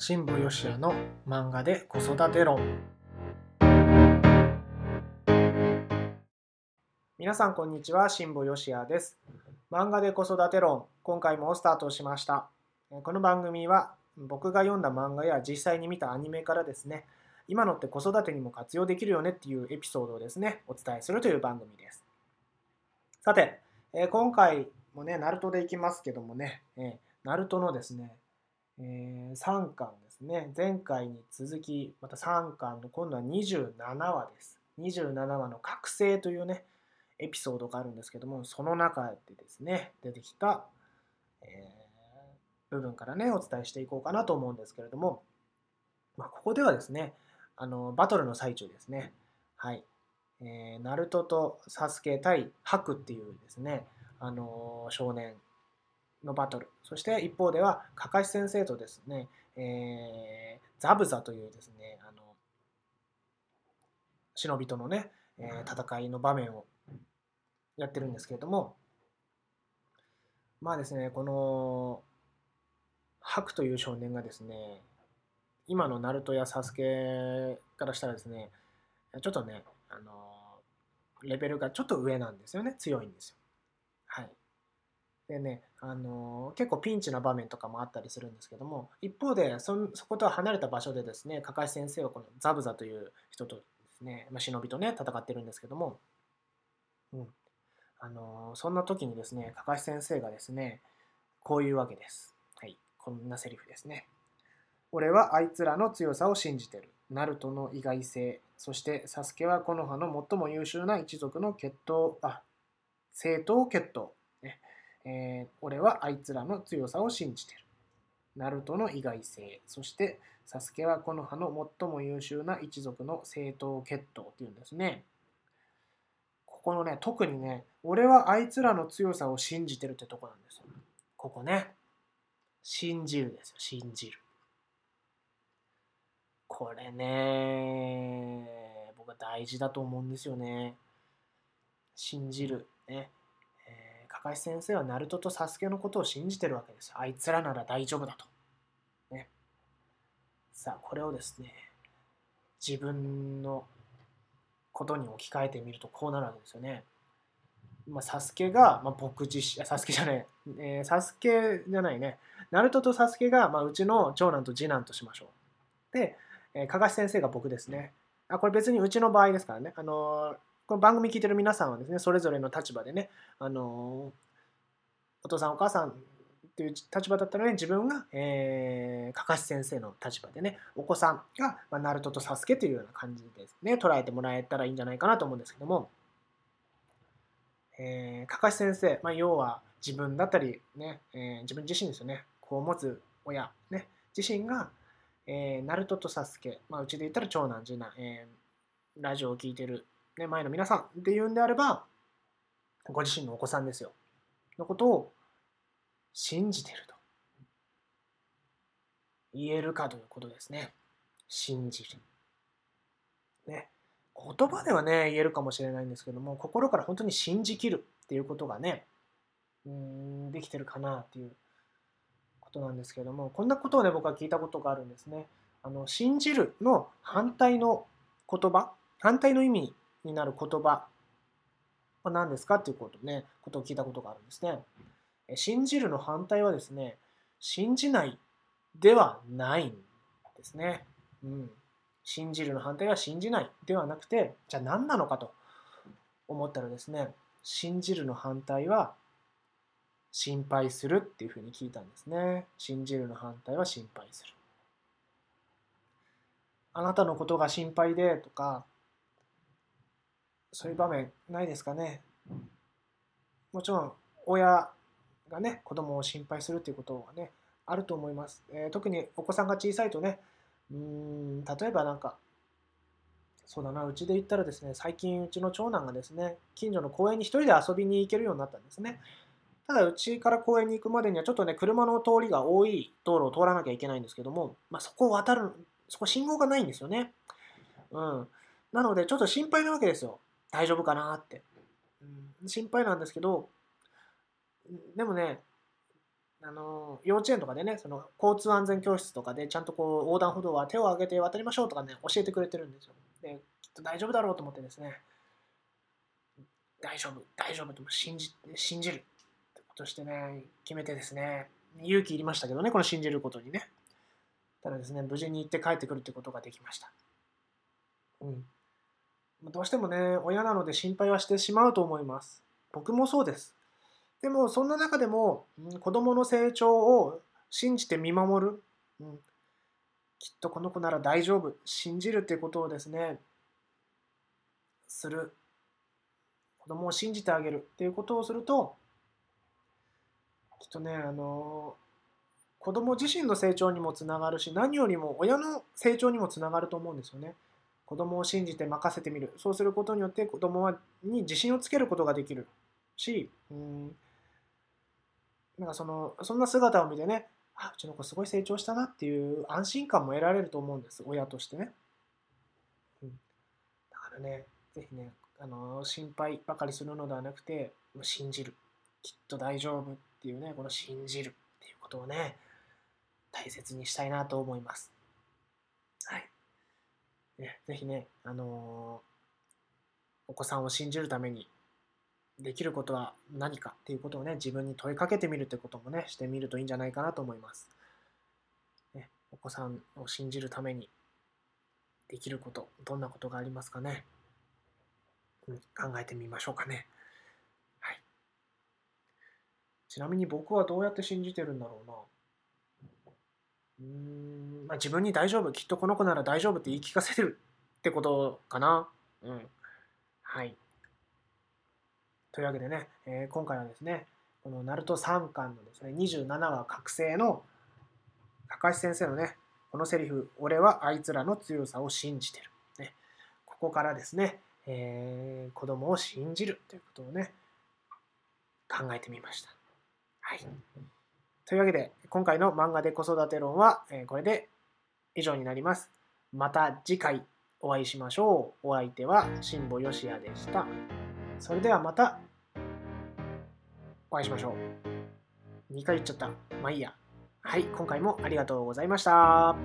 新部よしやの漫画で子育て論。皆さんこんにちは。新部よしやです。漫画で子育て論。今回もスタートしました。この番組は僕が読んだ漫画や実際に見たアニメからですね。今のって子育てにも活用できるよね。っていうエピソードをですねお伝えするという番組です。さて今回もねナルトでいきますけどもね。ナルトのですねえー、3巻ですね。前回に続き、また3巻の今度は27話です。27話の覚醒というね、エピソードがあるんですけども、その中でですね、出てきた、えー、部分からね、お伝えしていこうかなと思うんですけれども、まあ、ここではですね、あの、バトルの最中ですね。はい。えー、ナルトとサスケ対ハクっていうですね、あの少年のバトル。そして一方では、かかし先生とですね、えー、ザブザというですね、あの、忍びとのね、えー、戦いの場面をやってるんですけれども、まあですね、この、ハクという少年がですね、今のナルトやサスケからしたらですね、ちょっとね、あの、レベルがちょっと上なんですよね、強いんですよ。でね、あの結構ピンチな場面とかもあったりするんですけども一方でそことは離れた場所でですねかかし先生はこのザブザという人とですね、まあ、忍びとね戦ってるんですけども、うんあのそんな時にですねかかし先生がですねこういうわけです。はい、こんなセリフですね。俺はあいつらの強さを信じてる。ナルトの意外性。そしてサスケはこの葉の最も優秀な一族の血統、あ、正統血統。えー、俺はあいつらの強さを信じてる。ナルトの意外性。そして、サスケはこの葉の最も優秀な一族の正統血統っていうんですね。ここのね、特にね、俺はあいつらの強さを信じてるってとこなんですよ。ここね。信じるですよ、信じる。これね、僕は大事だと思うんですよね。信じる。ね。高橋先生はナルトとサスケのことを信じてるわけです。あいつらなら大丈夫だと。ね。さあ、これをですね、自分のことに置き換えてみるとこうなるわけですよね。まあ、サスケが、まあ、僕自身、サスケじゃない、えー、サスケじゃないね。ナルトとサスケが、まあ、うちの長男と次男としましょう。で、えー、かがし先生が僕ですね。あ、これ別にうちの場合ですからね。あのーこの番組聞いてる皆さんはですね、それぞれの立場でね、あのお父さんお母さんっていう立場だったので、自分が、えー、かかし先生の立場でね、お子さんが、まあ、ナルトとサスケというような感じですね、捉えてもらえたらいいんじゃないかなと思うんですけども、えー、かかし先生、まあ、要は自分だったり、ね、えー、自分自身ですよね、子を持つ親、ね、自身が、えー、ナルトとサスケ、まあ、うちで言ったら長男、次男、えー、ラジオを聴いてるね、前の皆さんっていうんであれば、ご自身のお子さんですよ。のことを信じてると言えるかということですね。信じる。ね。言葉ではね、言えるかもしれないんですけども、心から本当に信じきるっていうことがね、うん、できてるかなっていうことなんですけども、こんなことをね、僕は聞いたことがあるんですね。あの、信じるの反対の言葉、反対の意味になる言葉は何ですかっていうことね、ことを聞いたことがあるんですね。信じるの反対はですね、信じないではないんですね。うん。信じるの反対は信じないではなくて、じゃあ何なのかと思ったらですね、信じるの反対は心配するっていうふうに聞いたんですね。信じるの反対は心配する。あなたのことが心配でとか、そういう場面ないですかね。もちろん親がね子供を心配するっていうことはねあると思います。えー、特にお子さんが小さいとねうーん例えばなんかそうだなうちで言ったらですね最近うちの長男がですね近所の公園に一人で遊びに行けるようになったんですね。ただうちから公園に行くまでにはちょっとね車の通りが多い道路を通らなきゃいけないんですけども、まあ、そこを渡るそこ信号がないんですよね。うん。なのでちょっと心配なわけですよ。大丈夫かなって、うん、心配なんですけどでもねあの幼稚園とかでねその交通安全教室とかでちゃんとこう横断歩道は手を挙げて渡りましょうとかね教えてくれてるんですよ。できっと大丈夫だろうと思ってですね大丈夫大丈夫と信じ信じる。ってことしてね決めてですね勇気いりましたけどねこの信じることにね。ただですね無事に行って帰ってくるってことができました。うん。どうしてもね親なので心配はしてしまうと思います。僕もそうです。でもそんな中でも、子供の成長を信じて見守る、うん、きっとこの子なら大丈夫。信じるっていうことをですねする。子供を信じてあげる。っていうことをするときっとねあの子供自身の成長にもつながるし何よりも親の成長にもつながると思うんですよね。子供を信じて任せてみる。そうすることによって子供に自信をつけることができる。しうんなんかそのそんな姿を見てねあうちの子すごい成長したなっていう安心感も得られると思うんです。親としてね、うん、だからね是非ねあの心配ばかりするのではなくて信じる。きっと大丈夫っていうねこの信じるっていうことをね大切にしたいなと思います。はい。ね是非ねあのお子さんを信じるためにできることは何かっていうことをね、自分に問いかけてみるってこともね、してみるといいんじゃないかなと思います。ね、お子さんを信じるためにできること、どんなことがありますかね。考えてみましょうかね。はい。ちなみに僕はどうやって信じてるんだろうな。うーん、まあ、自分に大丈夫、きっとこの子なら大丈夫って言い聞かせてるってことかな。うん。はい。というわけでね、えー、今回はですね、このナルト3巻のですね、27話覚醒の高橋先生のね、このセリフ、俺はあいつらの強さを信じてる。ね、ここからですね、えー、子供を信じるということをね、考えてみました。はい。というわけで、今回の漫画で子育て論は、え、これで以上になります。また次回お会いしましょう。お相手は辛坊よしやでした。それではまたお会いしましょう。2回言っちゃった。まあいいや。はい、今回もありがとうございました。